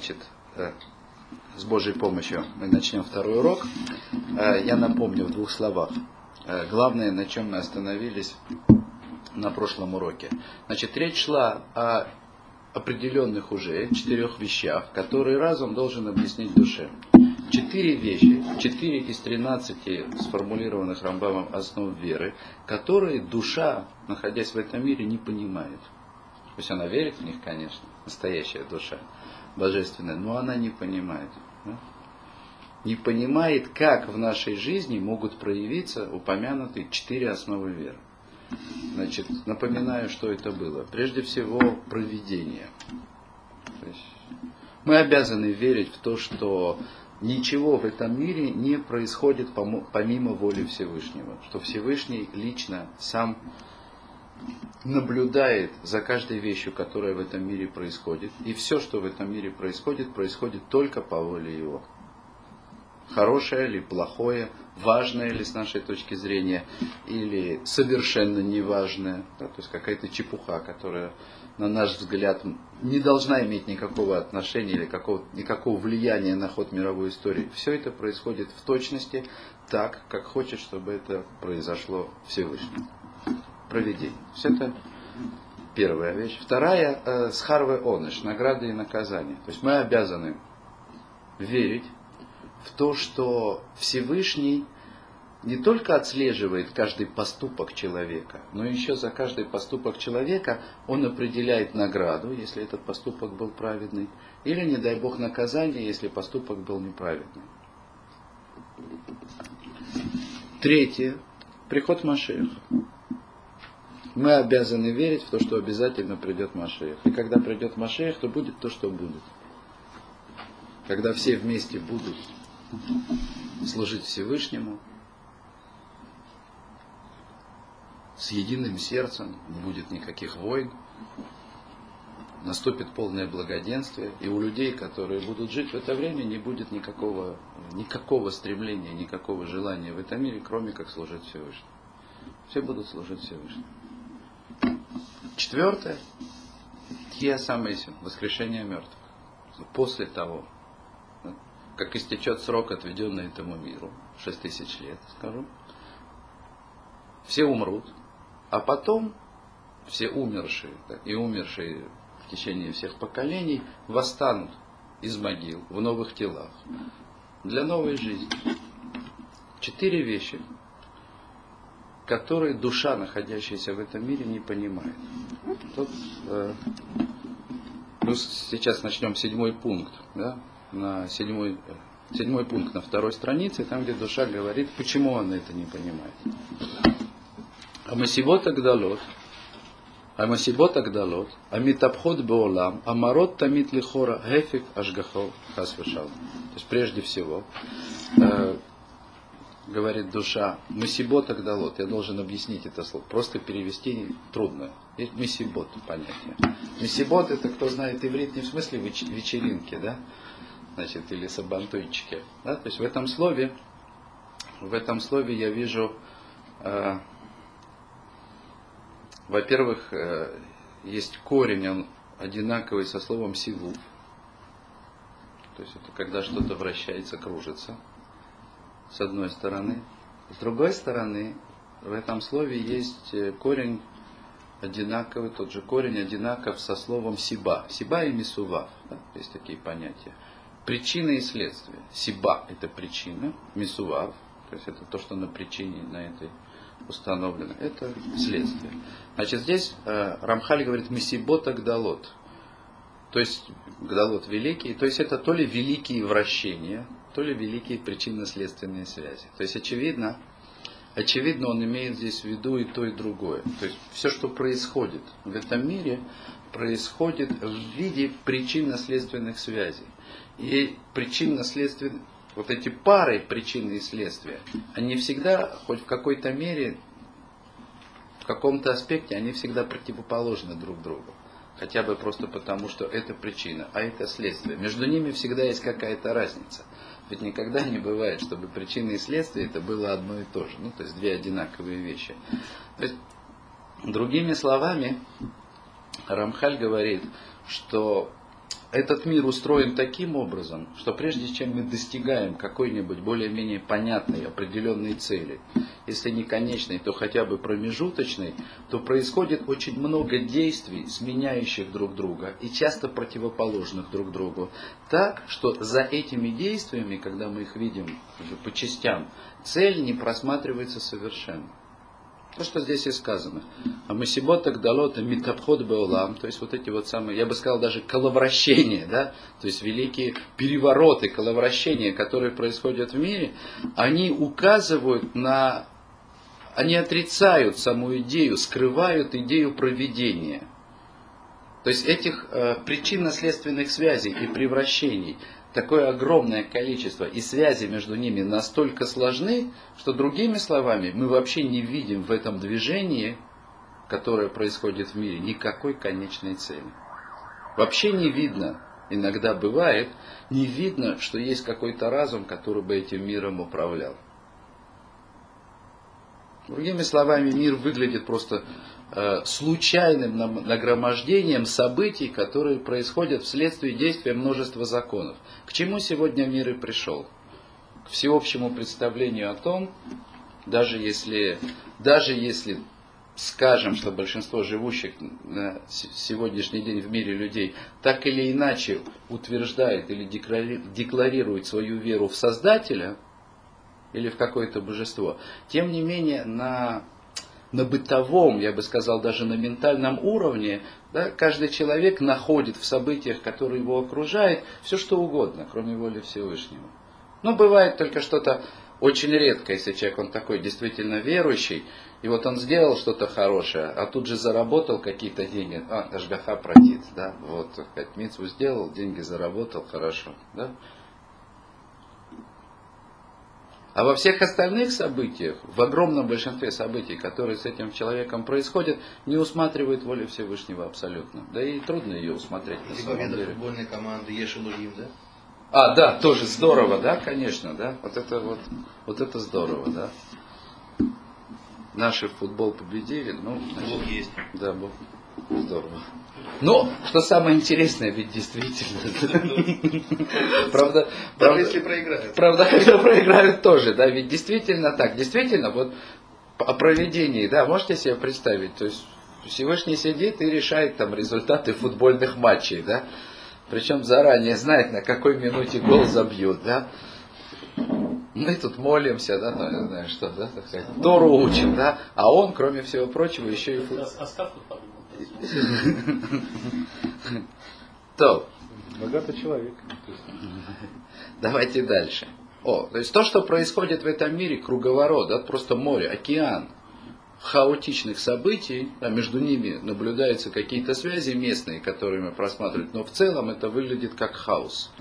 значит, э, с Божьей помощью мы начнем второй урок. Э, я напомню в двух словах. Э, главное, на чем мы остановились на прошлом уроке. Значит, речь шла о определенных уже четырех вещах, которые разум должен объяснить душе. Четыре вещи, четыре из тринадцати сформулированных Рамбамом основ веры, которые душа, находясь в этом мире, не понимает. То есть она верит в них, конечно, настоящая душа, божественная, но она не понимает. Не понимает, как в нашей жизни могут проявиться упомянутые четыре основы веры. Значит, напоминаю, что это было. Прежде всего, проведение. Мы обязаны верить в то, что ничего в этом мире не происходит помимо воли Всевышнего. Что Всевышний лично сам наблюдает за каждой вещью, которая в этом мире происходит. И все, что в этом мире происходит, происходит только по воле Его хорошее или плохое, важное ли с нашей точки зрения, или совершенно неважное, да, то есть какая-то чепуха, которая, на наш взгляд, не должна иметь никакого отношения или какого, никакого влияния на ход мировой истории. Все это происходит в точности так, как хочет, чтобы это произошло Всевышний. Проведение. Все это первая вещь. Вторая, э, схарвы оныш, награды и наказания. То есть мы обязаны верить в то, что Всевышний не только отслеживает каждый поступок человека, но еще за каждый поступок человека он определяет награду, если этот поступок был праведный, или, не дай Бог, наказание, если поступок был неправедный. Третье. Приход Машеха. Мы обязаны верить в то, что обязательно придет Машех. И когда придет Машех, то будет то, что будет. Когда все вместе будут служить Всевышнему с единым сердцем, не будет никаких войн, наступит полное благоденствие, и у людей, которые будут жить в это время, не будет никакого, никакого стремления, никакого желания в этом мире, кроме как служить Всевышнему. Все будут служить Всевышнему. Четвертое. Тия Самейсин, воскрешение мертвых. После того, как истечет срок, отведенный этому миру, 6 тысяч лет, скажу, все умрут, а потом все умершие и умершие в течение всех поколений восстанут из могил в новых телах для новой жизни. Четыре вещи, которые душа, находящаяся в этом мире, не понимает. Тут, э, плюс сейчас начнем седьмой пункт. Да? на седьмой, седьмой пункт на второй странице, там, где душа говорит, почему она это не понимает. Амасибот Агдалот, Амасибот Агдалот, Амитабхот Беолам, Амарот Тамит Лихора, Гефик Ашгахо Хасвешал. То есть прежде всего, э, говорит душа, Масибот Агдалот, я должен объяснить это слово, просто перевести трудно. Месибот понятие. Месибот это, кто знает иврит, не в смысле вечеринки, да, значит, или сабантуйчики. Да? То есть в этом слове, в этом слове я вижу, э, во-первых, э, есть корень, он одинаковый со словом сиву. То есть это когда что-то вращается, кружится, с одной стороны. С другой стороны, в этом слове есть э, корень одинаковый, тот же корень одинаков со словом сиба. Сиба и мисував. Да? Есть такие понятия. Причина и следствие. Сиба – это причина, мисував, то есть это то, что на причине, на этой установлено. Это следствие. Значит, здесь э, Рамхаль говорит «мисибота гдалот». То есть гдалот великий, то есть это то ли великие вращения, то ли великие причинно-следственные связи. То есть очевидно, очевидно он имеет здесь в виду и то, и другое. То есть все, что происходит в этом мире, происходит в виде причинно-следственных связей. И причинно-следственные, вот эти пары причины и следствия, они всегда, хоть в какой-то мере, в каком-то аспекте, они всегда противоположны друг другу. Хотя бы просто потому, что это причина, а это следствие. Между ними всегда есть какая-то разница. Ведь никогда не бывает, чтобы причина и следствие это было одно и то же. Ну, то есть две одинаковые вещи. То есть, другими словами, Рамхаль говорит, что этот мир устроен таким образом, что прежде чем мы достигаем какой-нибудь более-менее понятной определенной цели, если не конечной, то хотя бы промежуточной, то происходит очень много действий, сменяющих друг друга и часто противоположных друг другу. Так, что за этими действиями, когда мы их видим по частям, цель не просматривается совершенно. То, что здесь и сказано. А мы так дало это митабход беолам, то есть вот эти вот самые, я бы сказал даже коловращения, да, то есть великие перевороты, коловращения, которые происходят в мире, они указывают на, они отрицают саму идею, скрывают идею проведения. То есть этих э, причинно-следственных связей и превращений такое огромное количество, и связи между ними настолько сложны, что другими словами, мы вообще не видим в этом движении, которое происходит в мире, никакой конечной цели. Вообще не видно, иногда бывает, не видно, что есть какой-то разум, который бы этим миром управлял. Другими словами, мир выглядит просто случайным нагромождением событий, которые происходят вследствие действия множества законов. К чему сегодня мир и пришел? К всеобщему представлению о том, даже если, даже если скажем, что большинство живущих на сегодняшний день в мире людей так или иначе утверждает или декларирует свою веру в Создателя или в какое-то божество, тем не менее на на бытовом, я бы сказал, даже на ментальном уровне, да, каждый человек находит в событиях, которые его окружают, все что угодно, кроме воли Всевышнего. Но бывает только что-то очень редко, если человек он такой действительно верующий, и вот он сделал что-то хорошее, а тут же заработал какие-то деньги, а, Ашгаха протит, да, вот, пять митцву сделал, деньги заработал, хорошо, да. А во всех остальных событиях, в огромном большинстве событий, которые с этим человеком происходят, не усматривает воли Всевышнего абсолютно. Да и трудно ее усмотреть. И победа футбольной команды Ешелуим, да? А, да, тоже здорово, да, конечно, да. Вот это вот, вот это здорово, да. Наши футбол победили, ну, значит, Бог есть. Да, Бог. Здорово. Но, что самое интересное, ведь действительно. Правда, правда, если проиграют. Правда, когда проиграют тоже, да, ведь действительно так. Действительно, вот о проведении, да, можете себе представить, то есть Всевышний сидит и решает там результаты футбольных матчей, да, причем заранее знает, на какой минуте гол забьют, да. Мы тут молимся, да, ну, я знаю, что, да, так сказать, Тору учим, да, а он, кроме всего прочего, еще и футбол. То. Богатый человек. Давайте дальше. О, то есть то, что происходит в этом мире, круговорот, да, просто море, океан хаотичных событий, а между ними наблюдаются какие-то связи местные, которые мы просматриваем, но в целом это выглядит как хаос.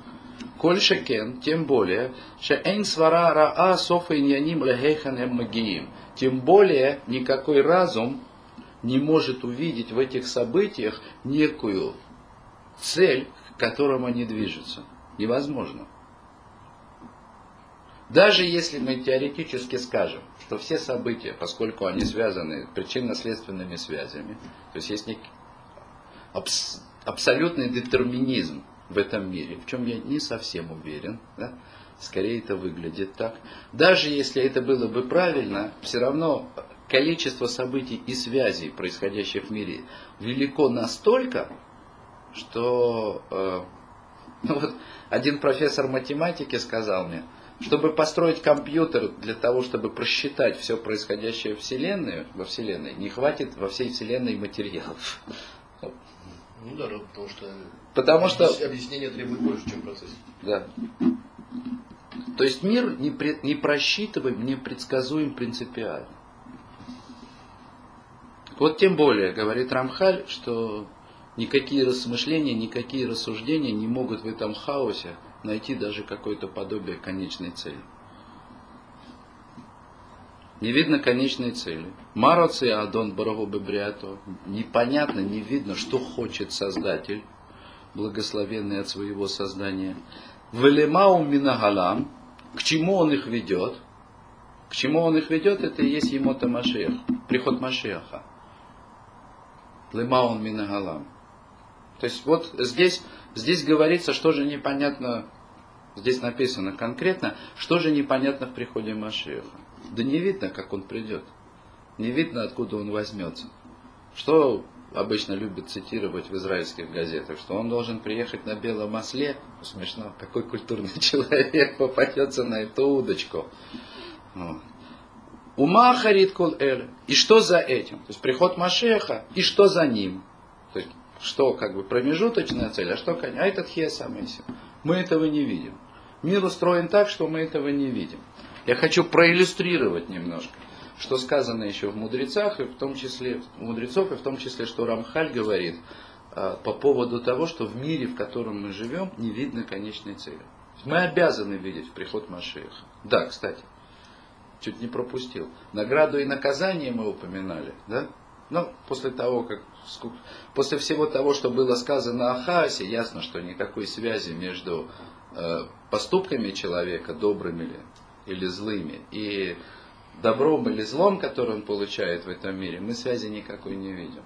Коль шекен, тем более, шеэйн свара раа софа иньяним лехехан магиим. Тем более, никакой разум не может увидеть в этих событиях некую цель, к которым они движутся. Невозможно. Даже если мы теоретически скажем, что все события, поскольку они связаны причинно-следственными связями, то есть есть некий абс- абсолютный детерминизм в этом мире, в чем я не совсем уверен, да? скорее это выглядит так. Даже если это было бы правильно, все равно количество событий и связей, происходящих в мире, велико настолько, что э, ну вот один профессор математики сказал мне, чтобы построить компьютер для того, чтобы просчитать все происходящее в Вселенной, во Вселенной, не хватит во всей Вселенной материалов. Ну да, потому что, потому что объяснение требует больше, чем процесс. Да. То есть мир не, пред, не просчитываем, не предсказуем принципиально. Вот тем более, говорит Рамхаль, что никакие размышления, никакие рассуждения не могут в этом хаосе найти даже какое-то подобие конечной цели. Не видно конечной цели. Мароци Адон Барагу Бебриато. Непонятно, не видно, что хочет Создатель, благословенный от своего создания. Велемау Минагалам. К чему он их ведет? К чему он их ведет, это и есть Емота Машех, приход Машеха. Лемаун Минагалам. То есть вот здесь, здесь говорится, что же непонятно, здесь написано конкретно, что же непонятно в приходе Машеха. Да не видно, как он придет. Не видно, откуда он возьмется. Что обычно любят цитировать в израильских газетах, что он должен приехать на белом осле. Смешно, такой культурный человек попадется на эту удочку. Ума харит кол эль. И что за этим? То есть приход Машеха, и что за ним? То есть, что как бы промежуточная цель, а что а этот хиесамесим. Мы этого не видим. Мир устроен так, что мы этого не видим. Я хочу проиллюстрировать немножко, что сказано еще в мудрецах, и в том числе мудрецов, и в том числе, что Рамхаль говорит а, по поводу того, что в мире, в котором мы живем, не видно конечной цели. Мы обязаны видеть приход Машеха. Да, кстати, чуть не пропустил. Награду и наказание мы упоминали, да? Но после того, как после всего того, что было сказано о Хаасе, ясно, что никакой связи между э, поступками человека, добрыми ли или злыми, и добром или злом, который он получает в этом мире, мы связи никакой не видим.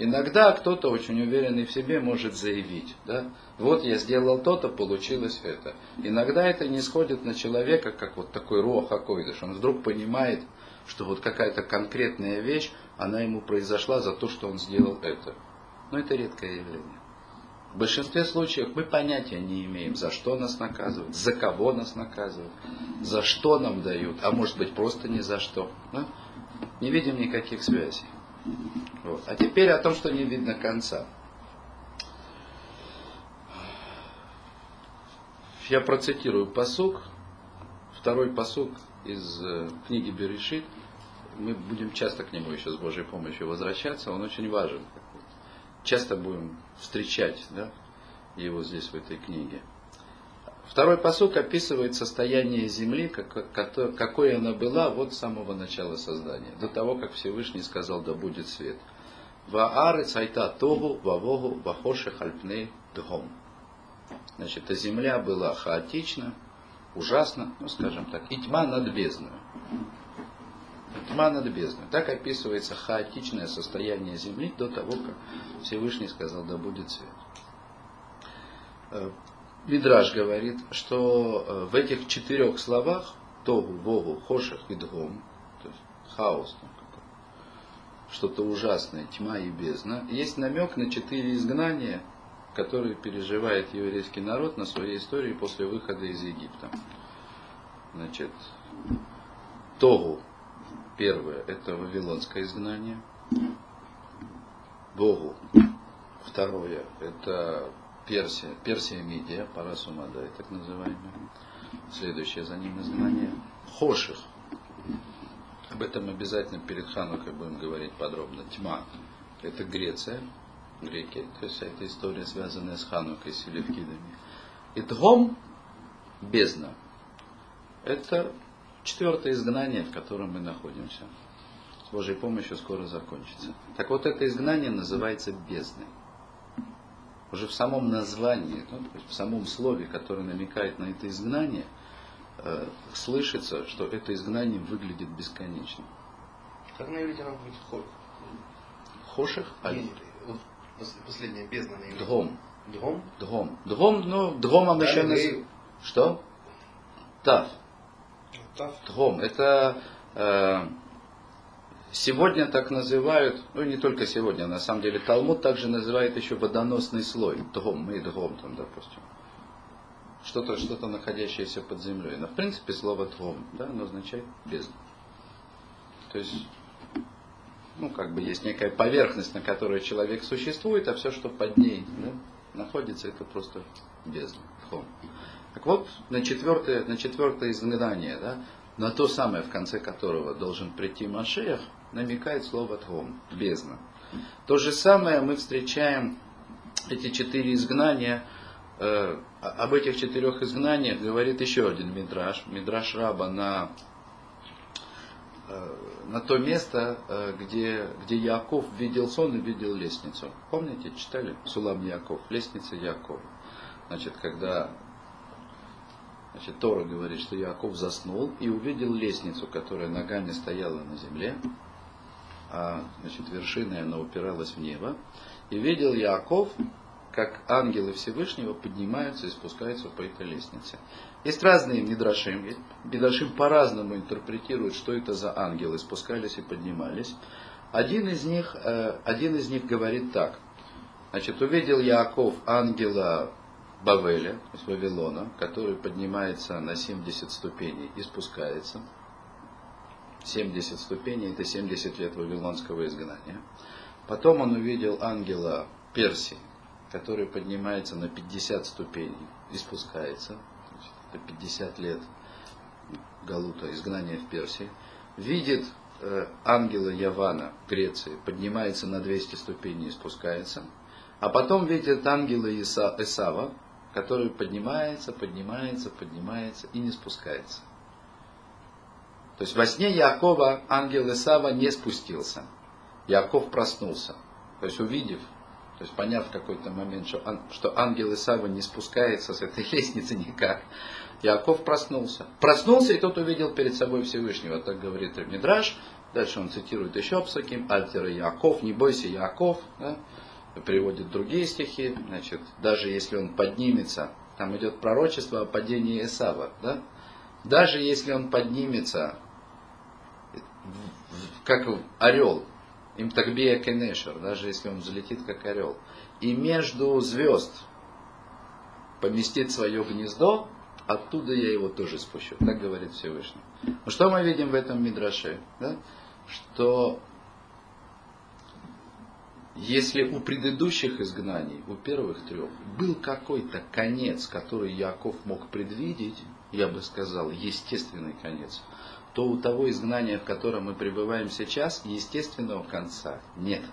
Иногда кто-то очень уверенный в себе может заявить, да, вот я сделал то-то, получилось это. Иногда это не сходит на человека, как вот такой руах акойдыш. Он вдруг понимает, что вот какая-то конкретная вещь, она ему произошла за то, что он сделал это. Но это редкое явление. В большинстве случаев мы понятия не имеем, за что нас наказывают, за кого нас наказывают, за что нам дают, а может быть просто ни за что. Да? Не видим никаких связей. Вот. А теперь о том, что не видно конца. Я процитирую посук, второй посук из э, книги Берешит. Мы будем часто к нему еще с Божьей помощью возвращаться, он очень важен. Часто будем встречать да, его здесь в этой книге. Второй посук описывает состояние земли, какой она была вот с самого начала создания, до того, как Всевышний сказал, да будет свет. Ваары цайта тогу, вавогу, вахоши хальпней дгом. Значит, эта земля была хаотична, ужасна, ну скажем так, и тьма над бездной. Тьма над бездной. Так описывается хаотичное состояние земли до того, как Всевышний сказал, да будет свет. Мидраж говорит, что э, в этих четырех словах Тогу, Вогу, Хошах и Дгом, то есть хаос, что-то ужасное, тьма и бездна, есть намек на четыре изгнания, который переживает еврейский народ на своей истории после выхода из Египта. Значит, Тогу, первое, это вавилонское изгнание. Богу, второе, это Персия, Персия Мидия, Парасумадай, так называемая. Следующее за ним изгнание. Хоших. Об этом обязательно перед Ханукой будем говорить подробно. Тьма. Это Греция греки. То есть эта история, связанная с Ханукой, с Селевкидами. И Тгом, бездна, это четвертое изгнание, в котором мы находимся. С Божьей помощью скоро закончится. Так вот, это изгнание называется бездной. Уже в самом названии, ну, то есть в самом слове, которое намекает на это изгнание, э, слышится, что это изгнание выглядит бесконечным. Как на иврите оно будет хоших? Хоших? А Последняя бездна на иврите. Дгом. Дгом? Дгом. Дгом, ну, дгомом еще называют. Что? Тав. Тав. Дгом. Это э, сегодня так называют, ну не только сегодня, на самом деле Талмуд также называет еще водоносный слой. Дгом, мы дгом там, допустим. Что-то, что-то находящееся под землей. Но в принципе слово дгом, да, оно означает бездна. То есть ну, как бы есть некая поверхность, на которой человек существует, а все, что под ней да, находится, это просто бездна, тхом. Так вот, на четвертое, на четвертое изгнание, да, на то самое, в конце которого должен прийти Машех, намекает слово тхом, бездна. То же самое мы встречаем эти четыре изгнания, э, об этих четырех изгнаниях говорит еще один мидраш, мидраш раба на Э, на то место, э, где, где Яков видел сон и видел лестницу. Помните, читали? Сулам Яков, лестница Якова. Значит, когда значит, Тора говорит, что Яков заснул и увидел лестницу, которая ногами стояла на земле, а значит, вершиной она упиралась в небо. И видел Яков как ангелы Всевышнего поднимаются и спускаются по этой лестнице. Есть разные Мидрашим. Мидрашим по-разному интерпретируют, что это за ангелы, спускались и поднимались. Один из них, э, один из них говорит так. Значит, увидел Яаков ангела Бавеля, то есть Вавилона, который поднимается на 70 ступеней и спускается. 70 ступеней, это 70 лет вавилонского изгнания. Потом он увидел ангела Персии, который поднимается на 50 ступеней и спускается. Это 50 лет Галута, изгнания в Персии. Видит э, ангела Явана Греции, поднимается на 200 ступеней и спускается. А потом видит ангела Иса, Исава, который поднимается, поднимается, поднимается и не спускается. То есть во сне Якова ангел Исава не спустился. Яков проснулся. То есть увидев, то есть поняв в какой-то момент, что, что ангел Исава не спускается с этой лестницы никак, Яков проснулся. Проснулся, и тот увидел перед собой Всевышнего, так говорит Мидраш. Дальше он цитирует еще Псаким, Альтера Яков, не бойся Яков, да? приводит другие стихи, значит, даже если он поднимется, там идет пророчество о падении Исава, да? даже если он поднимется как орел, им такбия кенешер, даже если он взлетит как орел, и между звезд поместит свое гнездо, оттуда я его тоже спущу. Так говорит Всевышний. Ну что мы видим в этом Мидраше? Да? Что если у предыдущих изгнаний, у первых трех, был какой-то конец, который Яков мог предвидеть, я бы сказал, естественный конец, то у того изгнания, в котором мы пребываем сейчас, естественного конца нет.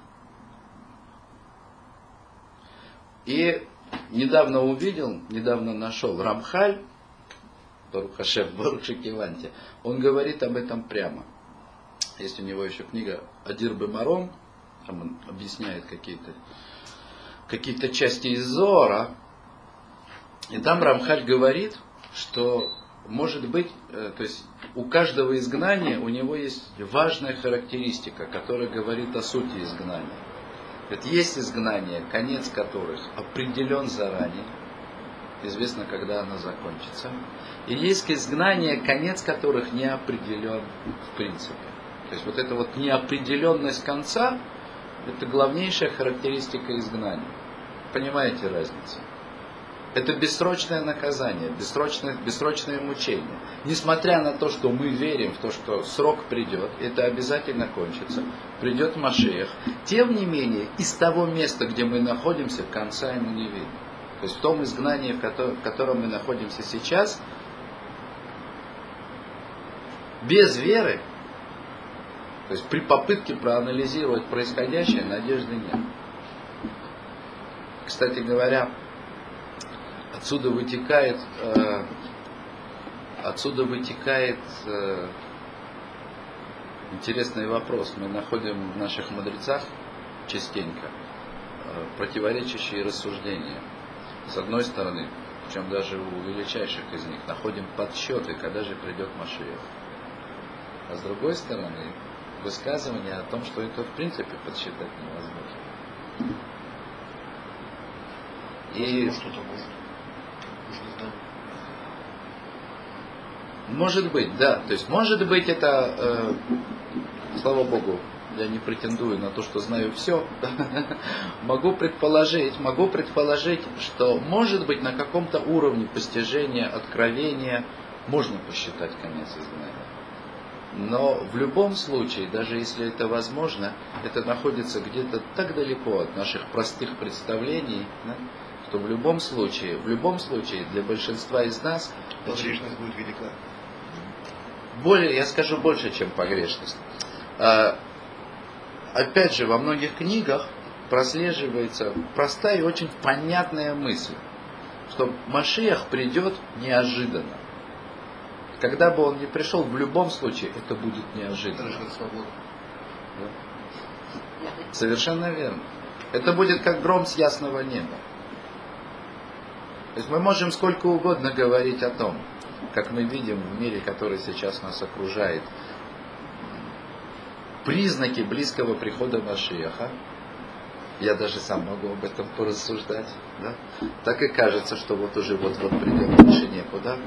И недавно увидел, недавно нашел Рамхаль, Барухашев, Барушекиванте, он говорит об этом прямо. Есть у него еще книга Адир Бемаром, там он объясняет какие-то какие части из Зора. И там Рамхаль говорит, что может быть, э, то есть у каждого изгнания у него есть важная характеристика, которая говорит о сути изгнания. Это есть изгнание, конец которых определен заранее, известно, когда оно закончится. И есть изгнание, конец которых не определен в принципе. То есть вот эта вот неопределенность конца, это главнейшая характеристика изгнания. Понимаете разницу? Это бессрочное наказание, бессрочное, бессрочное мучение. Несмотря на то, что мы верим в то, что срок придет, это обязательно кончится, придет Машех, тем не менее, из того места, где мы находимся, конца ему не видно. То есть в том изгнании, в котором, в котором мы находимся сейчас, без веры, то есть при попытке проанализировать происходящее, надежды нет. Кстати говоря, отсюда вытекает, э, отсюда вытекает э, интересный вопрос. Мы находим в наших мудрецах частенько э, противоречащие рассуждения. С одной стороны, причем даже у величайших из них, находим подсчеты, когда же придет Машиев. А с другой стороны, высказывание о том, что это в принципе подсчитать невозможно. И может. Может быть, да. То есть, может быть, это, э, слава Богу, я не претендую на то, что знаю все. могу предположить, могу предположить, что, может быть, на каком-то уровне постижения, откровения можно посчитать конец изгнания. Но в любом случае, даже если это возможно, это находится где-то так далеко от наших простых представлений, что в любом случае, в любом случае для большинства из нас погрешность будет велика. Более, я скажу больше, чем погрешность. А, опять же, во многих книгах прослеживается простая и очень понятная мысль, что Машиах придет неожиданно. Когда бы он ни пришел, в любом случае это будет неожиданно. Совершенно верно. Это будет как гром с ясного неба. То есть мы можем сколько угодно говорить о том, как мы видим в мире, который сейчас нас окружает, признаки близкого прихода Машиаха. Я даже сам могу об этом порассуждать. Да? Так и кажется, что вот уже вот-вот придем больше некуда.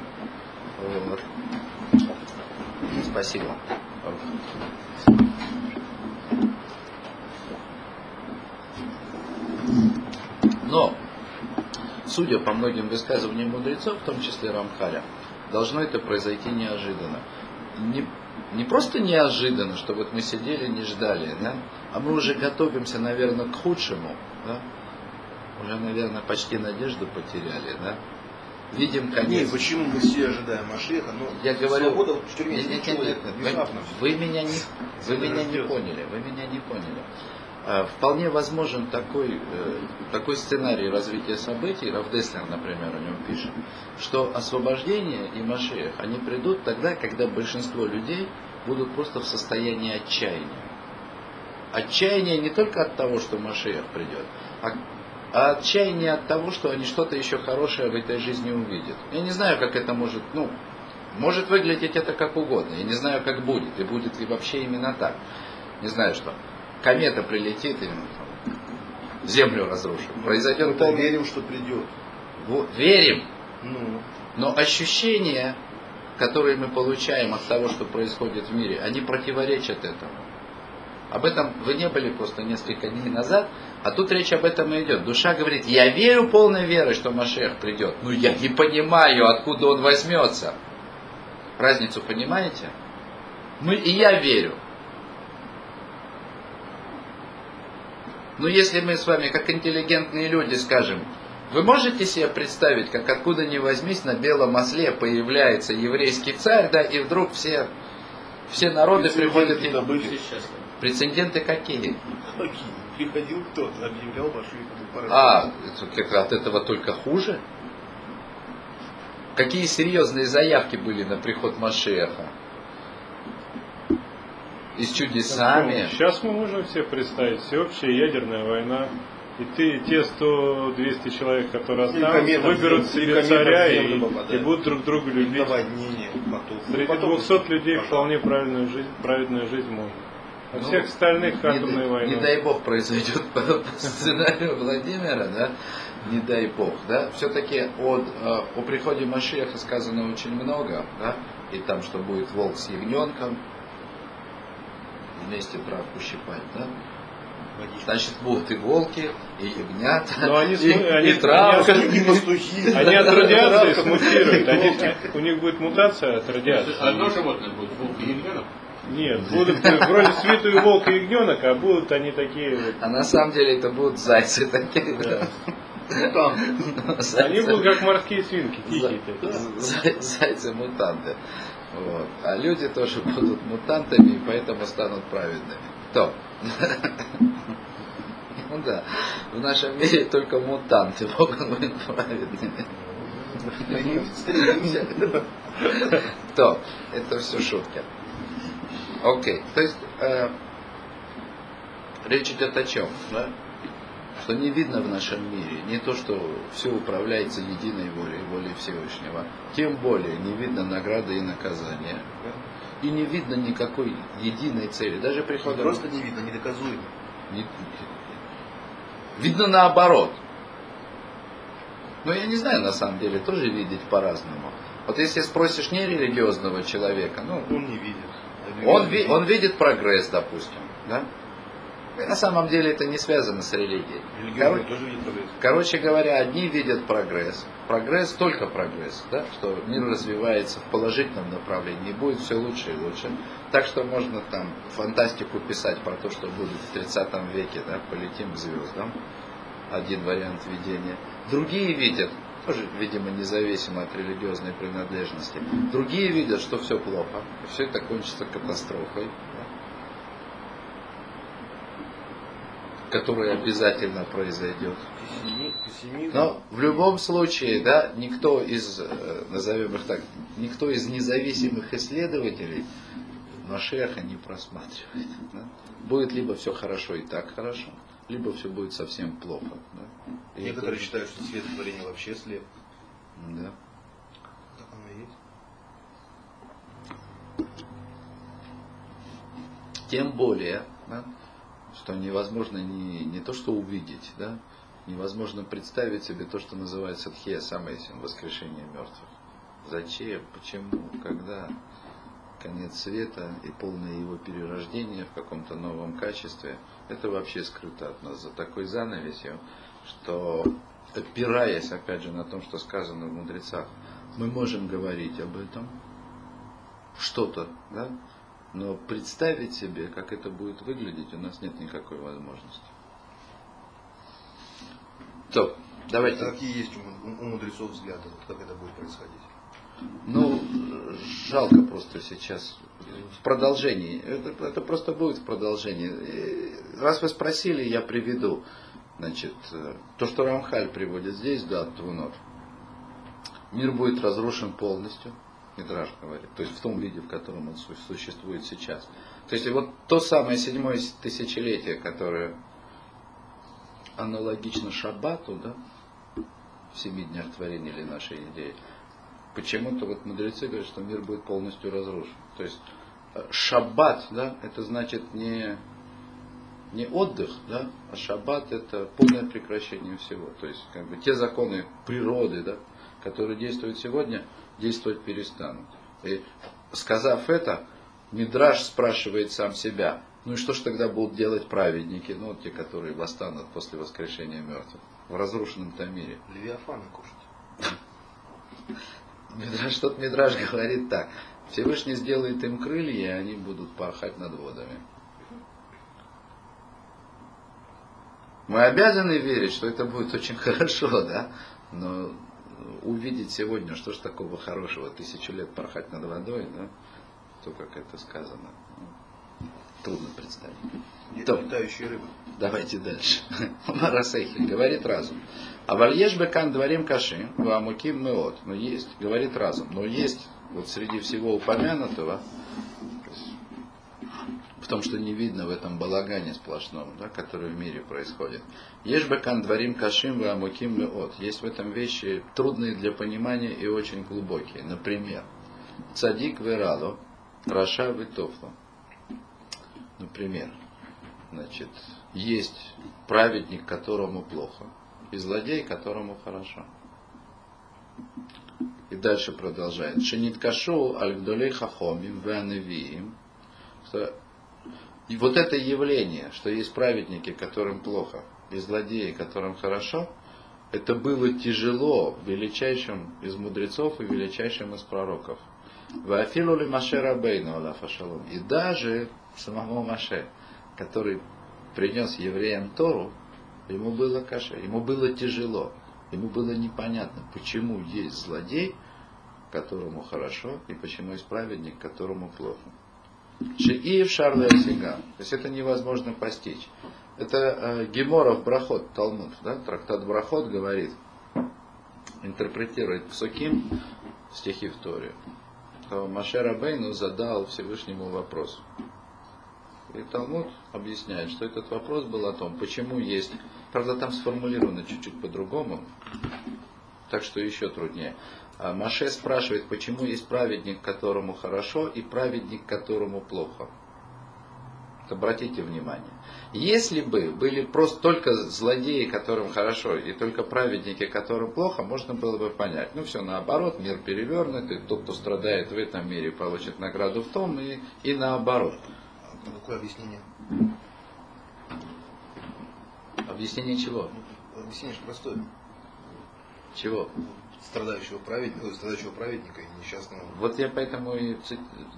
Вот. Спасибо. Но, судя по многим высказываниям мудрецов, в том числе Рамхаля, должно это произойти неожиданно. Не, не просто неожиданно, что вот мы сидели, не ждали, да? а мы уже готовимся, наверное, к худшему. Да? Уже, наверное, почти надежду потеряли. Да? видим конец. Нет, почему мы все ожидаем Машеха, но я говорю, в тюрьме нет, нет, нет, нет, вы, вы меня не, вы меня не поняли, вы меня не поняли. А, вполне возможен такой, э, такой сценарий развития событий, Равдеслер, например, о нем пишет, что освобождение и Машех, они придут тогда, когда большинство людей будут просто в состоянии отчаяния. Отчаяние не только от того, что Машех придет, а а отчаяние от того, что они что-то еще хорошее в этой жизни увидят. Я не знаю, как это может, ну, может выглядеть это как угодно. Я не знаю, как будет, и будет ли вообще именно так. Не знаю, что комета прилетит и землю разрушит. Произойдет Мы полный... верим, что придет. Вот, верим. Ну. Но ощущения, которые мы получаем от того, что происходит в мире, они противоречат этому. Об этом вы не были просто несколько дней назад, а тут речь об этом и идет. Душа говорит, я верю полной верой, что Машех придет, но я не понимаю, откуда он возьмется. Разницу понимаете? Мы, и я верю. Но если мы с вами, как интеллигентные люди, скажем, вы можете себе представить, как откуда ни возьмись на белом осле появляется еврейский царь, да, и вдруг все, все народы приходят... И... Прецеденты какие? Какие? Приходил кто-то, объявлял Машеха. А, от этого только хуже? Какие серьезные заявки были на приход Машеха? И с чудесами. Сейчас мы можем себе представить всеобщая ядерная война. И ты, те 100-200 человек, которые останутся, выберут себе царя и, и будут друг друга любить. Среди 200 людей вполне правильную жизнь, праведную жизнь можно. А ну, всех остальных атомной не, войны. Не дай бог произойдет по, по сценарию Владимира, да, не дай бог, да. Все-таки о, э, о приходе Машеха сказано очень много, да, и там, что будет волк с ягненком, вместе травку щипать, да. Значит, будут и волки, и ягнята, Но они, и, они, и травка, и пастухи. Они от радиации смутируют. Они, у них будет мутация от радиации. Одно животное будет, волк и ягненок? Нет, будут вроде святую волк и ягненок, а будут они такие вот. А на самом деле это будут зайцы такие. Да. Там. Они будут как морские свинки, тихие Зайцы-мутанты. Вот. А люди тоже будут мутантами и поэтому станут праведными. Кто? Ну да, в нашем мире только мутанты могут быть праведными. Кто? Это все шутки. Окей. То есть э, речь идет о чем? Да? Что не видно в нашем мире не то, что все управляется единой волей, волей Всевышнего. Тем более не видно награды и наказания. И не видно никакой единой цели. Даже прихода... Просто не видно, недоказуемо. Не, видно наоборот. Но я не знаю, на самом деле, тоже видеть по-разному. Вот если спросишь нерелигиозного человека, ну... Он не видит. Он, ви, он видит прогресс, допустим. Да? И на самом деле это не связано с религией. Кор... Короче говоря, одни видят прогресс. Прогресс только прогресс, да? что мир развивается в положительном направлении, будет все лучше и лучше. Так что можно там фантастику писать про то, что будет в 30 веке, да? полетим к звездам. Один вариант видения. Другие видят тоже, видимо, независимо от религиозной принадлежности. Другие видят, что все плохо, все это кончится катастрофой, которая обязательно произойдет. Но в любом случае, да, никто из, э, назовем их так, никто из независимых исследователей Машеха не просматривает. Да? Будет либо все хорошо и так хорошо, либо все будет совсем плохо. Да? И Некоторые это... считают, что свет творения вообще слеп. Да. Так оно и есть. Тем более, да, что невозможно не, не то что увидеть, да, невозможно представить себе то, что называется тхия самайсин, воскрешение мертвых. Зачем, почему, когда, конец света и полное его перерождение в каком-то новом качестве, это вообще скрыто от нас за такой занавесью, что опираясь, опять же, на том, что сказано в мудрецах, мы можем говорить об этом, что-то, да, но представить себе, как это будет выглядеть, у нас нет никакой возможности. То, давайте. Какие есть у мудрецов взгляды, как это будет происходить? Ну, жалко просто сейчас в продолжении. Это, это просто будет в продолжении. Раз вы спросили, я приведу. Значит, то, что Рамхаль приводит здесь, да, Твунот. Мир будет разрушен полностью, Мидраш говорит, то есть в том виде, в котором он существует сейчас. То есть вот то самое седьмое тысячелетие, которое аналогично Шаббату, да, в семи днях творения или нашей идеи, почему-то вот мудрецы говорят, что мир будет полностью разрушен. То есть э, шаббат, да, это значит не, не отдых, да, а шаббат это полное прекращение всего. То есть как бы те законы природы, да, которые действуют сегодня, действовать перестанут. И сказав это, Мидраш спрашивает сам себя, ну и что ж тогда будут делать праведники, ну те, которые восстанут после воскрешения мертвых в разрушенном-то мире? Левиафана кушать. Тот Мидраш говорит так. Всевышний сделает им крылья, и они будут порхать над водами. Мы обязаны верить, что это будет очень хорошо, да? Но увидеть сегодня, что ж такого хорошего, тысячу лет порхать над водой, да? То, как это сказано, ну, трудно представить. То, летающие рыбы. Давайте дальше. Марасейхель говорит разум. А вальеш бекан дворим каши, вамуким меот. Но есть, говорит разум, но есть вот среди всего упомянутого, в том, что не видно в этом балагане сплошном, да, который в мире происходит. Ешь бекан дворим кашим вамуким меот. Есть в этом вещи трудные для понимания и очень глубокие. Например, цадик верало, раша витофло. Например, значит, есть праведник, которому плохо, и злодей, которому хорошо. И дальше продолжает. Шенит кашу альгдолей хахомим ваневиим. И вот это явление, что есть праведники, которым плохо, и злодеи, которым хорошо, это было тяжело величайшим из мудрецов и величайшим из пророков. Вафилули Маше Рабейну Шалом. И даже самому Маше, который принес евреям Тору, ему было каше, ему было тяжело, ему было непонятно, почему есть злодей, которому хорошо, и почему есть праведник, которому плохо. Шиив Шарле Сига. То есть это невозможно постичь. Это э, Геморов Брахот, Талмуд, да? трактат Брахот говорит, интерпретирует Псуким, стихи в Торе, что Маше Рабейну задал Всевышнему вопрос. И Талмуд объясняет, что этот вопрос был о том, почему есть, правда там сформулировано чуть-чуть по-другому, так что еще труднее. А Маше спрашивает, почему есть праведник, которому хорошо, и праведник, которому плохо. Обратите внимание. Если бы были просто только злодеи, которым хорошо, и только праведники, которым плохо, можно было бы понять. Ну все наоборот, мир перевернут, и тот, кто страдает в этом мире, получит награду в том, и, и наоборот. Какое объяснение? Объяснение чего? Объяснение же простое. Чего? Страдающего праведника, страдающего праведника и несчастного. Вот я поэтому и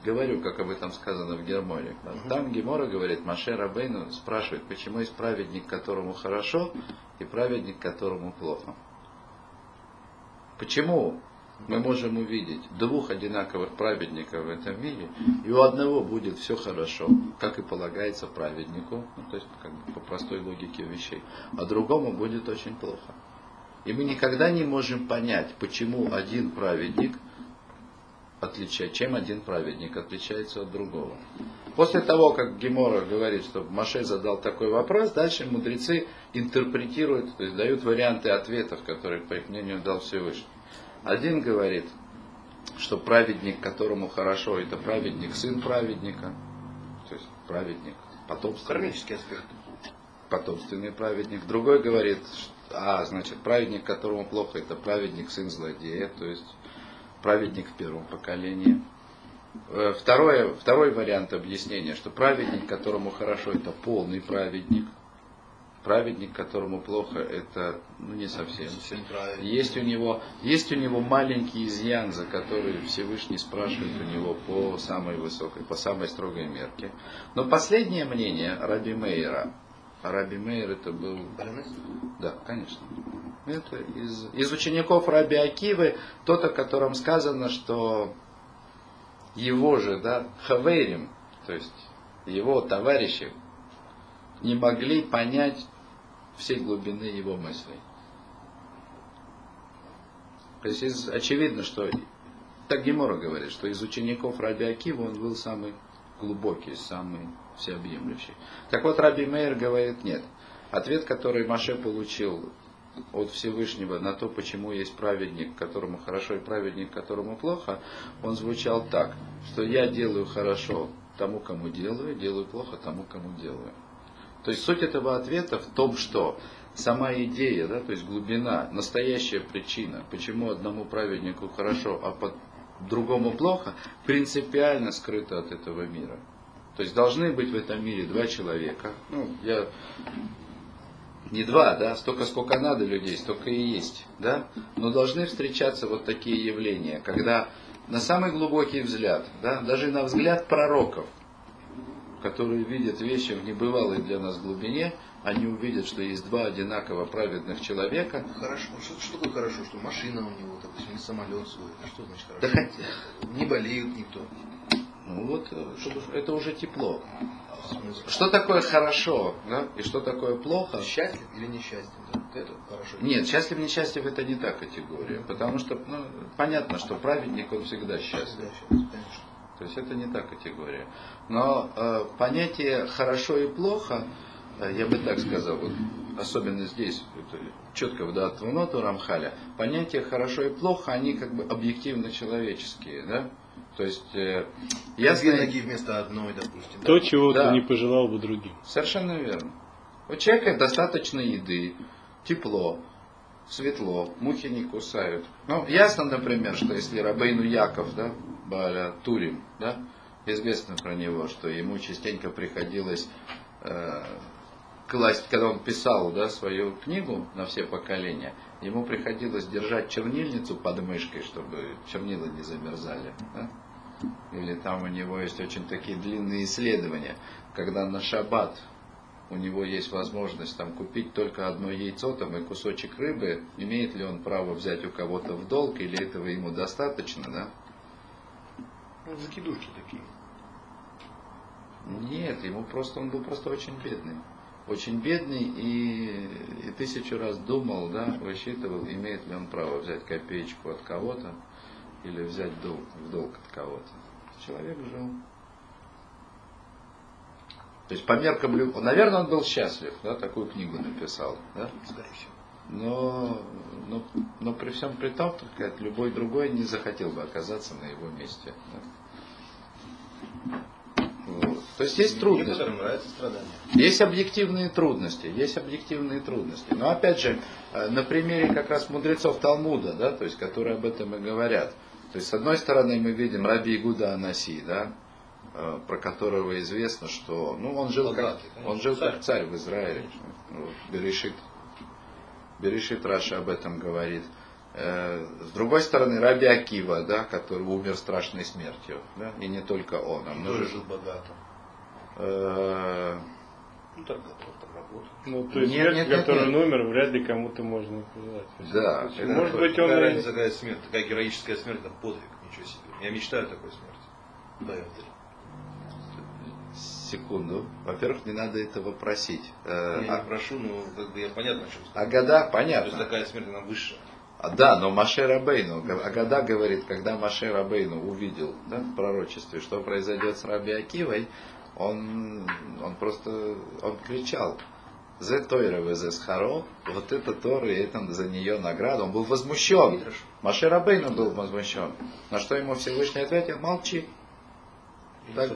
говорю, как об этом сказано в Герморе. Там Гемора говорит, Маше Рабейну спрашивает, почему есть праведник, которому хорошо, и праведник, которому плохо. Почему мы можем увидеть двух одинаковых праведников в этом мире, и у одного будет все хорошо, как и полагается праведнику, ну, то есть как бы по простой логике вещей, а другому будет очень плохо. И мы никогда не можем понять, почему один праведник отличает, чем один праведник отличается от другого. После того, как Гемора говорит, что Маше задал такой вопрос, дальше мудрецы интерпретируют, то есть дают варианты ответов, которые, по их мнению, дал Всевышний. Один говорит, что праведник, которому хорошо, это праведник, сын праведника, то есть праведник, потомство. Кармический аспект. потомственный праведник. Другой говорит, а, значит, праведник, которому плохо, это праведник, сын злодея, то есть праведник в первом поколении. Э, второе, второй вариант объяснения, что праведник, которому хорошо, это полный праведник. Праведник, которому плохо, это ну, не совсем. Есть у, него, есть у него маленький изъян, за который Всевышний спрашивает у него по самой высокой, по самой строгой мерке. Но последнее мнение Раби Мейера, Раби Мейер это был... Да, конечно. Это из, из учеников Раби Акивы, тот, о котором сказано, что его же, да, Хаверим, то есть его товарищи, не могли понять всей глубины его мыслей. То есть очевидно, что так Гемора говорит, что из учеников Раби Акива он был самый глубокий, самый всеобъемлющий. Так вот, Раби Мейер говорит, нет. Ответ, который Маше получил от Всевышнего на то, почему есть праведник, которому хорошо, и праведник, которому плохо, он звучал так, что я делаю хорошо тому, кому делаю, делаю плохо тому, кому делаю. То есть суть этого ответа в том, что сама идея, да, то есть глубина, настоящая причина, почему одному праведнику хорошо, а под другому плохо, принципиально скрыта от этого мира. То есть должны быть в этом мире два человека. Ну, я не два, да, столько, сколько надо людей, столько и есть, да, но должны встречаться вот такие явления, когда на самый глубокий взгляд, да, даже на взгляд пророков, которые видят вещи в небывалой для нас глубине, они увидят, что есть два одинаково праведных человека. Хорошо. Что, что такое хорошо? Что машина у него, допустим, не самолет свой. А что значит хорошо? Да, не болеют никто. Ну вот, э, это уже тепло. Что такое хорошо, да? И что такое плохо? Счастлив или несчастлив, да? Это хорошо. Нет, счастлив, несчастлив это не та категория. Потому что, ну, понятно, что праведник, он всегда счастлив. Всегда счастлив. То есть это не та категория. Но э, понятие хорошо и плохо, я бы так сказал, вот, особенно здесь, это, четко в Датвуноту Рамхаля, понятия хорошо и плохо, они как бы объективно человеческие. Да? То есть, э, ясно... Две ноги вместо одной, допустим. То, да? чего да. ты не пожелал бы другим. Совершенно верно. У человека достаточно еды, тепло, светло, мухи не кусают. Ну, ясно, например, что если Рабейну Яков, да, Баля Турим, да, известно про него, что ему частенько приходилось э, класть, когда он писал да, свою книгу на все поколения, ему приходилось держать чернильницу под мышкой, чтобы чернила не замерзали. Да? Или там у него есть очень такие длинные исследования, когда на шаббат у него есть возможность там купить только одно яйцо там, и кусочек рыбы, имеет ли он право взять у кого-то в долг, или этого ему достаточно, да? Ну, закидушки такие. Нет, ему просто, он был просто очень бедный очень бедный и, и тысячу раз думал, да, высчитывал, имеет ли он право взять копеечку от кого-то или взять долг, в долг от кого-то. Человек жил. То есть по меркам любви, наверное, он был счастлив, да, такую книгу написал, да? Но, но, но при всем при том, только любой другой не захотел бы оказаться на его месте. Да? То есть есть трудности. Есть объективные трудности, есть объективные трудности. Но опять же, э, на примере как раз мудрецов Талмуда, да, то есть, которые об этом и говорят. То есть, с одной стороны, мы видим Раби Игуда Анаси, да, э, про которого известно, что ну, он жил, как, он жил как царь в Израиле. Вот, Берешит, Берешит Раша об этом говорит. Э, с другой стороны, Раби Акива, да, который умер страшной смертью. Да, и не только он. А много... жил богато. Э, ну, так Ну, то есть нет, смерть, нет, который нет, умер, вряд ли кому-то можно пожелать. Да. Это может быть, он... Какая разница, какая смерть? Такая героическая смерть, это подвиг, ничего себе. Я мечтаю о такой смерти. Да, я Секунду. Во-первых, не надо этого просить. Э, я а... не прошу, но как бы я понятно, что А года, понятно. То есть такая смерть, она высшая. А, да, но Маше Рабейну, Агада говорит, когда Маше Рабейну увидел да, в пророчестве, что произойдет с Раби Акивой, он, он просто, он кричал, «Зе Тойра везе схаро», вот это Тора, и это за нее награда. Он был возмущен. Маше Рабейну был возмущен. На что ему Всевышний ответил, молчи. Так,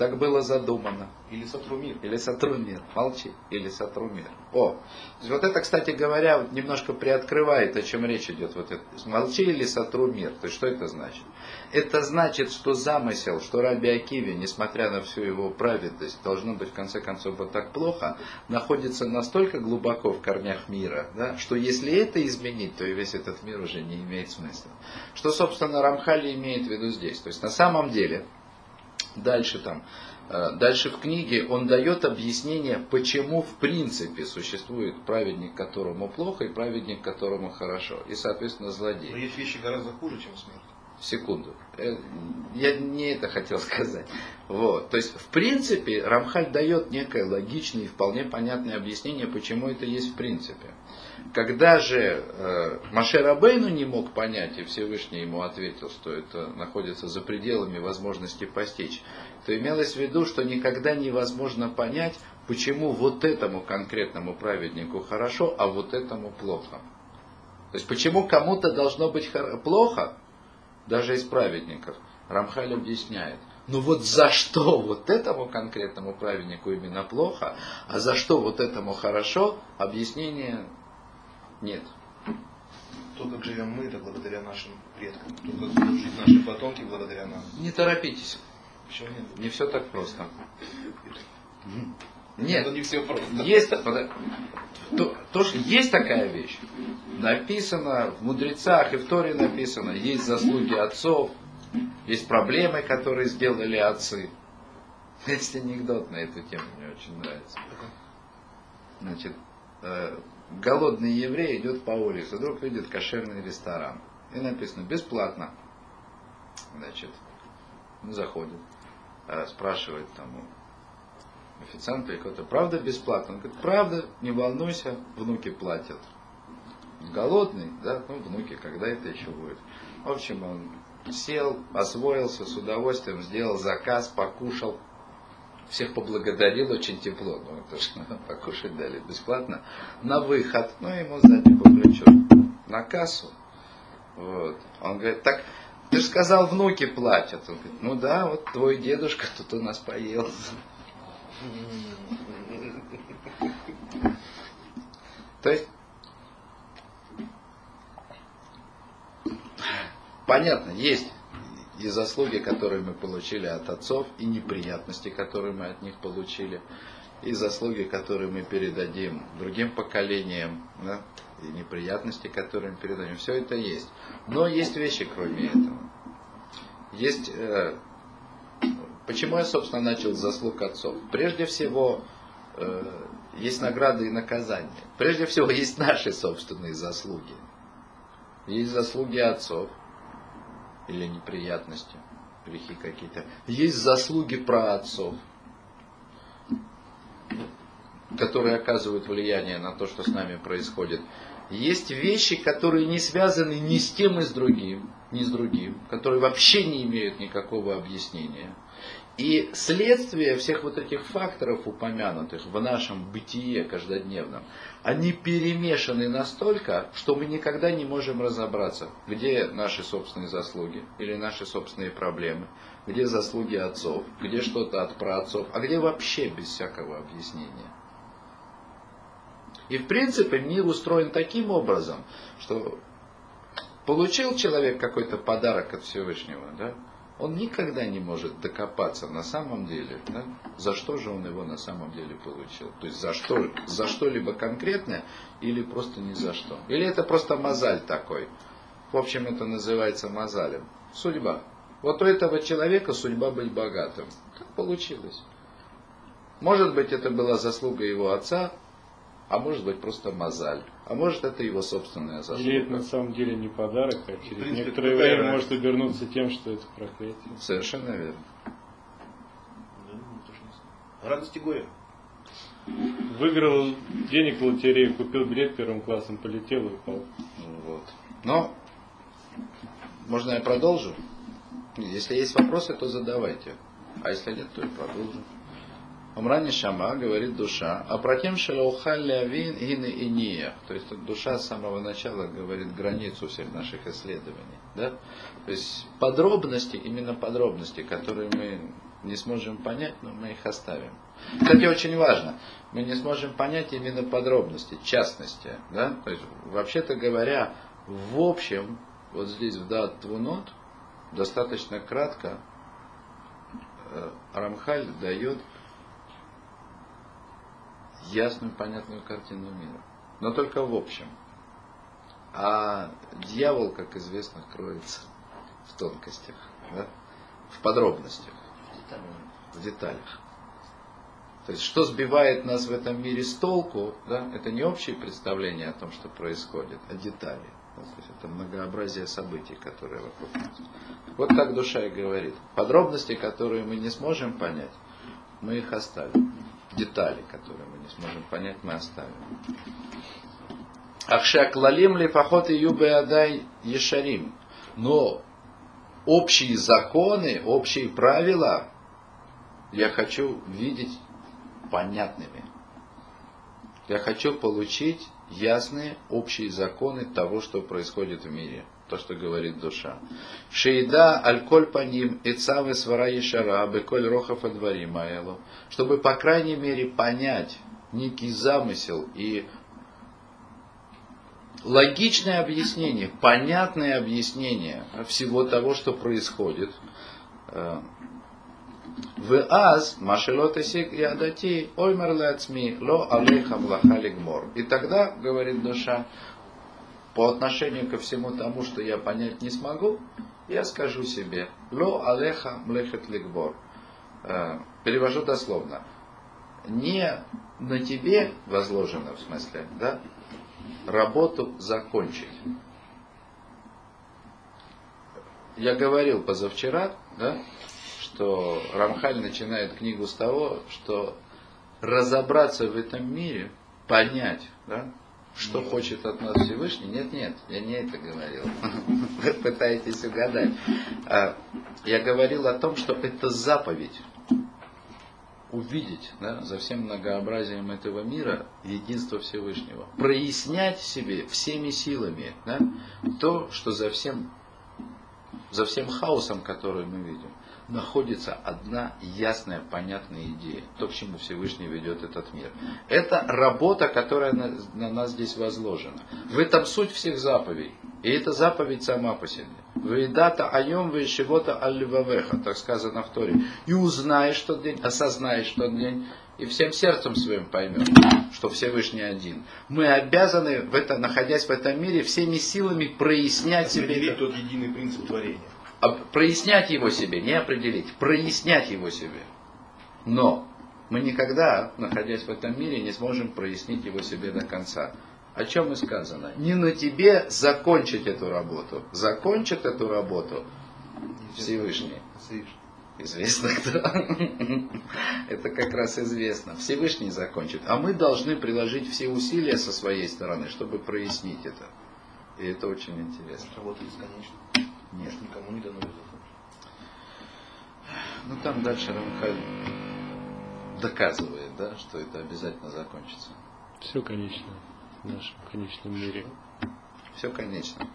Так было задумано. Или сотру мир. Или сотру мир. Молчи. Или сотру мир. О, вот это, кстати говоря, немножко приоткрывает, о чем речь идет. Вот это. Молчи или сотру мир. То есть что это значит? Это значит, что замысел, что Раби Акиви, несмотря на всю его праведность, должно быть в конце концов вот так плохо, находится настолько глубоко в корнях мира, да, что если это изменить, то и весь этот мир уже не имеет смысла. Что, собственно, Рамхали имеет в виду здесь. То есть на самом деле, дальше там, э, дальше в книге он дает объяснение, почему в принципе существует праведник, которому плохо, и праведник, которому хорошо. И, соответственно, злодей. Но есть вещи гораздо хуже, чем смерть. Секунду. Э, я не это хотел сказать. Вот. То есть, в принципе, Рамхаль дает некое логичное и вполне понятное объяснение, почему это есть в принципе. Когда же э, Маше Рабейну не мог понять, и Всевышний ему ответил, что это находится за пределами возможности постичь, то имелось в виду, что никогда невозможно понять, почему вот этому конкретному праведнику хорошо, а вот этому плохо. То есть почему кому-то должно быть плохо, даже из праведников. Рамхаль объясняет. Ну вот за что вот этому конкретному праведнику именно плохо, а за что вот этому хорошо, объяснения нет. То, как живем мы, это благодаря нашим предкам. То, как будут жить наши потомки, благодаря нам. Не торопитесь. Почему нет? Не все так просто. Нет, это не все просто. Есть, то, то, что есть такая вещь. Написано в мудрецах и в Торе написано, есть заслуги отцов, есть проблемы, которые сделали отцы. Есть анекдот на эту тему, мне очень нравится. Значит, э, голодный еврей идет по улице, вдруг видит кошерный ресторан. И написано бесплатно. Значит, заходит, э, спрашивает тому официант или кто-то, правда бесплатно? Он говорит, правда, не волнуйся, внуки платят. Голодный, да, ну внуки, когда это еще будет. В общем, он сел, освоился с удовольствием, сделал заказ, покушал, всех поблагодарил очень тепло, ну это же покушать дали бесплатно, на выход, ну ему сзади по плечу, на кассу. Вот. Он говорит, так ты же сказал, внуки платят. Он говорит, ну да, вот твой дедушка тут у нас поел. То есть, понятно, есть и заслуги, которые мы получили от отцов, и неприятности, которые мы от них получили, и заслуги, которые мы передадим другим поколениям, да, и неприятности, которые мы передадим. Все это есть. Но есть вещи, кроме этого. Есть э, Почему я, собственно, начал с заслуг отцов? Прежде всего, э, есть награды и наказания. Прежде всего, есть наши собственные заслуги. Есть заслуги отцов или неприятности, грехи какие-то. Есть заслуги праотцов, которые оказывают влияние на то, что с нами происходит. Есть вещи, которые не связаны ни с тем, ни с другим, ни с другим, которые вообще не имеют никакого объяснения. И следствие всех вот этих факторов, упомянутых в нашем бытие каждодневном, они перемешаны настолько, что мы никогда не можем разобраться, где наши собственные заслуги или наши собственные проблемы, где заслуги отцов, где что-то от праотцов, а где вообще без всякого объяснения. И в принципе мир устроен таким образом, что получил человек какой-то подарок от Всевышнего, да, он никогда не может докопаться на самом деле, да, за что же он его на самом деле получил. То есть за что, за что-либо конкретное или просто ни за что. Или это просто мозаль такой. В общем, это называется мозалем. Судьба. Вот у этого человека судьба быть богатым. Как получилось? Может быть, это была заслуга его отца, а может быть просто мозаль, а может это его собственная заслуга. Или это на самом деле не подарок, а через принципе, некоторое время разница. может обернуться тем, что это проклятие. Совершенно верно. Радость и горе. Выиграл денег в лотерею, купил билет первым классом, полетел и упал. Вот. Но, можно я продолжу? Если есть вопросы, то задавайте. А если нет, то и продолжим. Умрани Шама, говорит душа, а про тем шалаухалли авин гины иния. То есть душа с самого начала говорит границу всех наших исследований. Да? То есть подробности, именно подробности, которые мы не сможем понять, но мы их оставим. Кстати, очень важно, мы не сможем понять именно подробности, частности. Да? То есть, вообще-то говоря, в общем, вот здесь в дат Твунот достаточно кратко э, Рамхаль дает ясную, понятную картину мира. Но только в общем. А дьявол, как известно, кроется в тонкостях, да? в подробностях, в деталях. То есть, что сбивает нас в этом мире с толку, да, это не общее представление о том, что происходит, а детали. Да, то есть, это многообразие событий, которые вокруг нас. Вот так душа и говорит. Подробности, которые мы не сможем понять, мы их оставим. Детали, которые мы не сможем понять, мы оставим. Ахша клалим ли поход и юбе ешарим. Но общие законы, общие правила я хочу видеть понятными. Я хочу получить ясные общие законы того, что происходит в мире. То, что говорит душа. Шейда аль-коль паним и цавы свара ешара беколь рохов адварим аэлу. Чтобы, по крайней мере, понять некий замысел и логичное объяснение, понятное объяснение всего того, что происходит. Э, в аз машелотесик ядати оймер лацми ло алейха млаха лигмор. И тогда, говорит душа, по отношению ко всему тому, что я понять не смогу, я скажу себе, ло алеха млехет лигбор. Э, перевожу дословно. Не на тебе возложено, в смысле, да, работу закончить. Я говорил позавчера, да, что Рамхаль начинает книгу с того, что разобраться в этом мире, понять, да, что нет. хочет от нас Всевышний. Нет, нет, я не это говорил. Вы пытаетесь угадать. А, я говорил о том, что это заповедь увидеть да, за всем многообразием этого мира единство Всевышнего. Прояснять себе всеми силами да, то, что за всем, за всем хаосом, который мы видим, находится одна ясная, понятная идея. То, к чему Всевышний ведет этот мир. Это работа, которая на, на нас здесь возложена. В этом суть всех заповедей. И эта заповедь сама по себе. Вейдата айом вейшивота алливавеха, так сказано в Торе. И узнаешь тот день, осознаешь тот день, и всем сердцем своим поймешь, что Всевышний один. Мы обязаны, в это, находясь в этом мире, всеми силами прояснять себе... тот единый принцип творения. Прояснять его себе, не определить, прояснять его себе. Но мы никогда, находясь в этом мире, не сможем прояснить его себе до конца. О чем и сказано. Не на тебе закончить эту работу. Закончит эту работу Всевышний. Известно кто. Это как раз известно. Всевышний закончит. А мы должны приложить все усилия со своей стороны, чтобы прояснить это. И это очень интересно. Работа бесконечна. Нет. Никому не дано закончить. Ну там дальше Рамхаль доказывает, да, что это обязательно закончится. Все конечно в нашем конечном мире. Все конечно.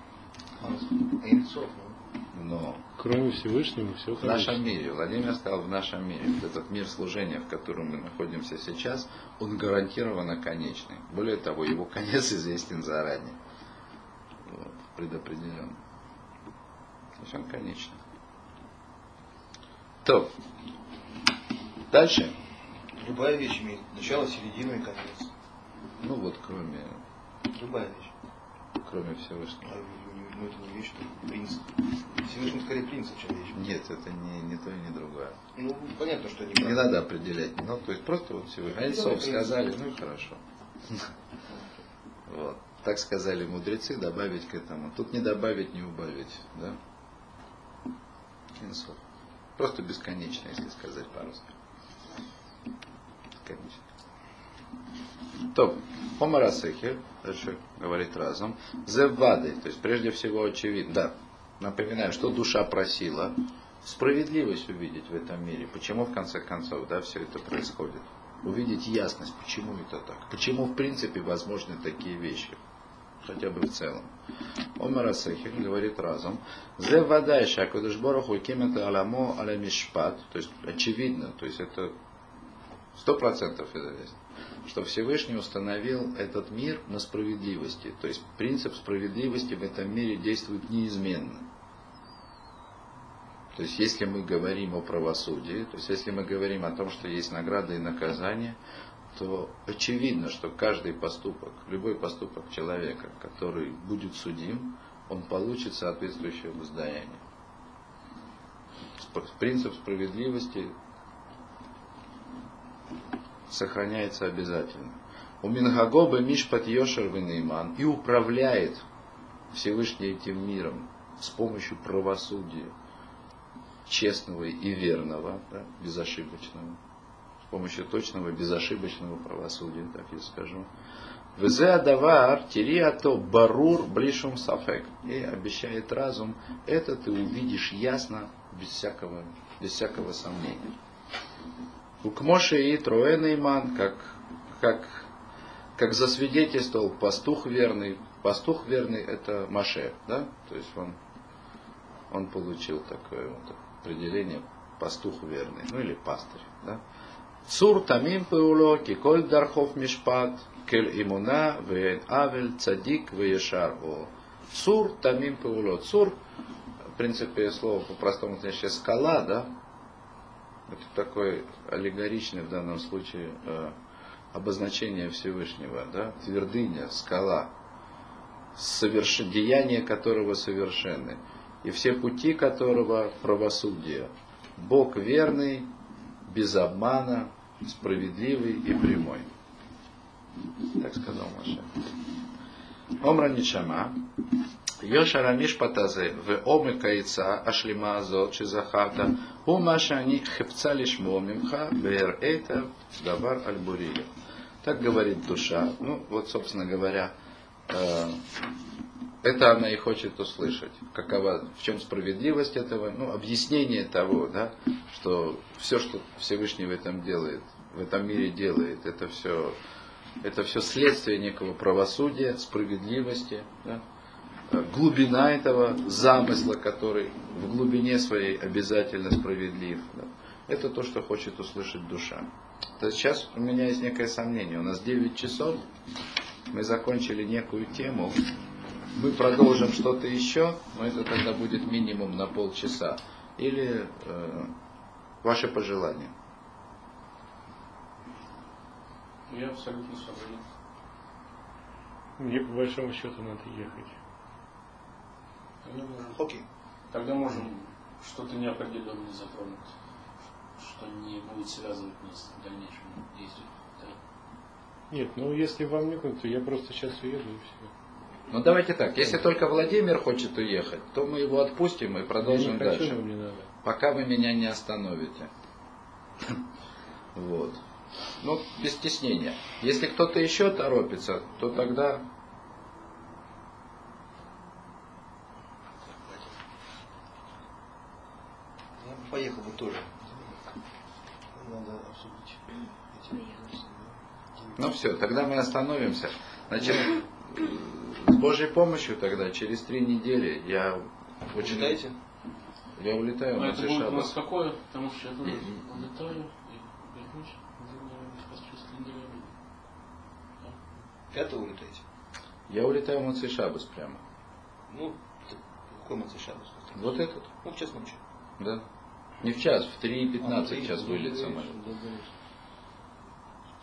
Но кроме Всевышнего все в нашем мире, Владимир сказал, в нашем мире, вот этот мир служения, в котором мы находимся сейчас, он гарантированно конечный. Более того, его конец известен заранее. Вот, предопределен. То есть он конечный. То. Дальше. Любая вещь имеет начало, середину и конец. Ну вот, кроме... Любая вещь. Кроме Всевышнего. А, ну это не вещь, это принцип. Всевышний скорее принцип, чем вещь. Нет, это не, не то и не другое. Ну, понятно, что не Не надо определять. Ну, то есть просто вот Всевышний. Они слов сказали, ну и хорошо. Вот. Так сказали мудрецы, добавить к этому. Тут не добавить, не убавить. Да? Инсов. Просто бесконечно, если сказать по-русски. Бесконечно. То, Помарасехер, дальше говорит разум, зевады, то есть прежде всего очевидно, да, напоминаю, что душа просила, справедливость увидеть в этом мире, почему в конце концов, да, все это происходит. Увидеть ясность, почему это так, почему в принципе возможны такие вещи. Хотя бы в целом. Омар Асехин говорит разом. Зе вадай шакудыш бороху кимета аламо аля мишпат. То есть очевидно, то есть это сто процентов известно, что Всевышний установил этот мир на справедливости. То есть принцип справедливости в этом мире действует неизменно. То есть если мы говорим о правосудии, то есть если мы говорим о том, что есть награда и наказание, то очевидно, что каждый поступок, любой поступок человека, который будет судим, он получит соответствующее воздаяние. Принцип справедливости сохраняется обязательно. У Мингагоба Мишпат Йошер Венейман и управляет Всевышний этим миром с помощью правосудия, честного и верного, да, безошибочного с помощью точного, безошибочного правосудия, так я скажу. Везе адавар тириато барур блишум сафек. И обещает разум, это ты увидишь ясно, без всякого, без всякого сомнения. У Кмоши и Троэнейман, как, как, как засвидетельствовал пастух верный, пастух верный это Маше, да? То есть он, он получил такое вот определение пастух верный, ну или пастырь, да? Цур тамим пеуло, киколь дархов мишпат, кель имуна, вен авель, цадик, вешар о. Цур тамим пеуло. Цур, в принципе, слово по-простому значит скала, да? Это такой аллегоричный в данном случае э, обозначение Всевышнего, да? Твердыня, скала, соверш... деяния которого совершенны, и все пути которого правосудие. Бог верный, без обмана, справедливый и прямой. Так сказал Маша. Омра Нишама, Йошара Мишпатазе, в омыка яйца, ашлима азот, шизахата, у Маша они хепца лишмо мимха, вер это давар альбурия. Так говорит душа. Ну, вот, собственно говоря, э, это она и хочет услышать. Какова, в чем справедливость этого, ну, объяснение того, да, что все, что Всевышний в этом делает, в этом мире делает, это все, это все следствие некого правосудия, справедливости, да, глубина этого замысла, который в глубине своей обязательно справедлив. Да. Это то, что хочет услышать душа. То сейчас у меня есть некое сомнение. У нас 9 часов, мы закончили некую тему, мы продолжим что-то еще, но это тогда будет минимум на полчаса. Или э, ваши пожелания. Я абсолютно согласен. Мне по большому счету надо ехать. Тогда можем, Окей. Тогда можем что-то неопределенное затронуть, что не будет связывать нас в дальнейшем действии. Да? Нет, ну если вам некуда, то я просто сейчас уеду и все. Ну давайте так, если только Владимир хочет уехать, то мы его отпустим и продолжим я не дальше. Хочу, мне надо. Пока вы меня не остановите. Вот. Ну, без стеснения. Если кто-то еще торопится, то тогда Я бы поехал бы тоже. Надо обсудить эти Ну все, тогда мы остановимся. Значит, с Божьей помощью тогда, через три недели, я очень... Улетаете? Я улетаю А на это будет у нас какое? Потому что я тоже улетаю и вернусь. Пятого улетаете? Я улетаю в Шабас прямо. Ну, какой Мацей Шабас? Вот этот, Ну, в час ночи. да. Не в час, в 3.15 А, три, час ну, вылет самолет.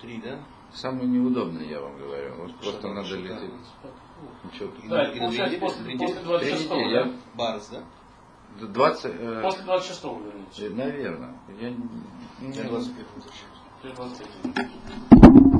Три, да? Самый неудобный, я вам говорю. Вот просто надо лететь. Ничего. Да, И получается две после, после Три 26 недели, да? я- Барс, да? 20, э, После 26 вернитесь. наверное. Я, не- Я не- 25 возвращаюсь. Через 23.